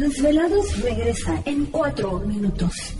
Desvelados regresa en cuatro minutos.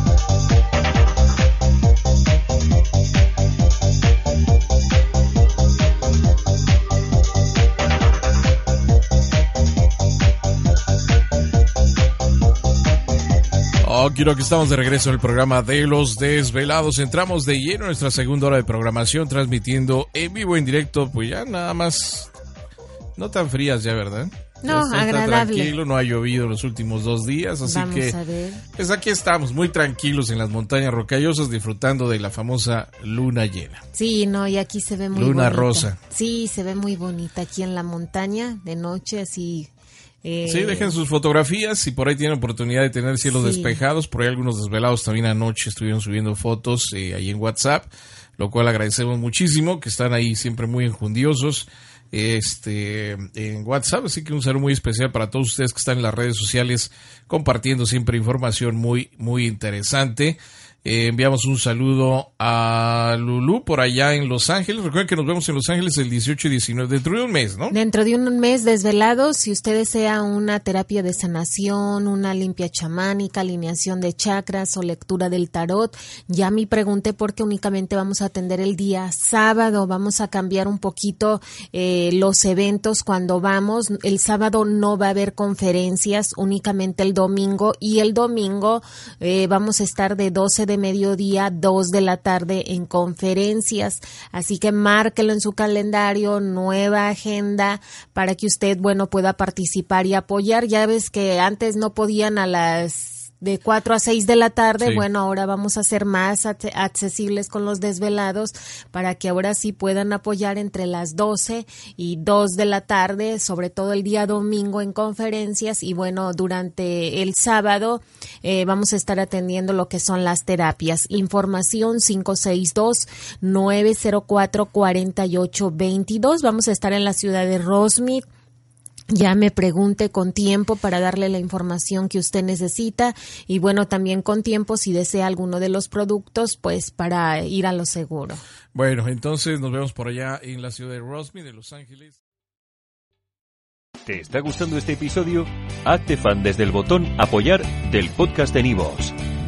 Quiero que estamos de regreso en el programa de Los Desvelados. Entramos de lleno en nuestra segunda hora de programación, transmitiendo en vivo, en directo, pues ya nada más, no tan frías ya, ¿verdad? No, Ya está agradable. tranquilo, no ha llovido los últimos dos días, así Vamos que a ver. pues aquí estamos, muy tranquilos en las montañas rocallosas, disfrutando de la famosa luna llena. Sí, no, y aquí se ve muy Luna bonita. rosa. Sí, se ve muy bonita aquí en la montaña, de noche, así. Eh, Sí, dejen sus fotografías si por ahí tienen oportunidad de tener cielos Sí. despejados. Por ahí algunos desvelados también anoche estuvieron subiendo fotos eh, ahí en WhatsApp, lo cual agradecemos muchísimo, que están ahí siempre muy enjundiosos este en WhatsApp. Así que un saludo muy especial para todos ustedes que están en las redes sociales compartiendo siempre información muy, muy interesante. Eh, enviamos un saludo a Lulu por allá en Los Ángeles. Recuerden que nos vemos en Los Ángeles el 18 y 19, dentro de un mes, ¿no? Dentro de un mes desvelado, si usted desea una terapia de sanación, una limpia chamánica, alineación de chakras o lectura del tarot, ya me pregunté porque únicamente vamos a atender el día sábado. Vamos a cambiar un poquito eh, los eventos cuando vamos. El sábado no va a haber conferencias, únicamente el domingo. Y el domingo eh, vamos a estar de 12 de mediodía, 2 de la tarde en conferencias. Así que márquelo en su calendario, nueva agenda para que usted, bueno, pueda participar y apoyar. Ya ves que antes no podían a las de 4 a 6 de la tarde, Sí. bueno, ahora vamos a ser más ac- accesibles con los desvelados para que ahora sí puedan apoyar entre las 12 y 2 de la tarde, sobre todo el día domingo en conferencias y bueno, durante el sábado eh, vamos a estar atendiendo lo que son las terapias. Información 562-904-4822. Vamos a estar en la ciudad de Rosmith. Ya me pregunte con tiempo para darle la información que usted necesita y bueno, también con tiempo si desea alguno de los productos, pues para ir a lo seguro. Bueno, entonces nos vemos por allá en la ciudad de Rosme, de Los Ángeles. ¿Te está gustando este episodio? Hazte fan desde el botón Apoyar del podcast de Nivos.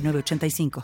906985.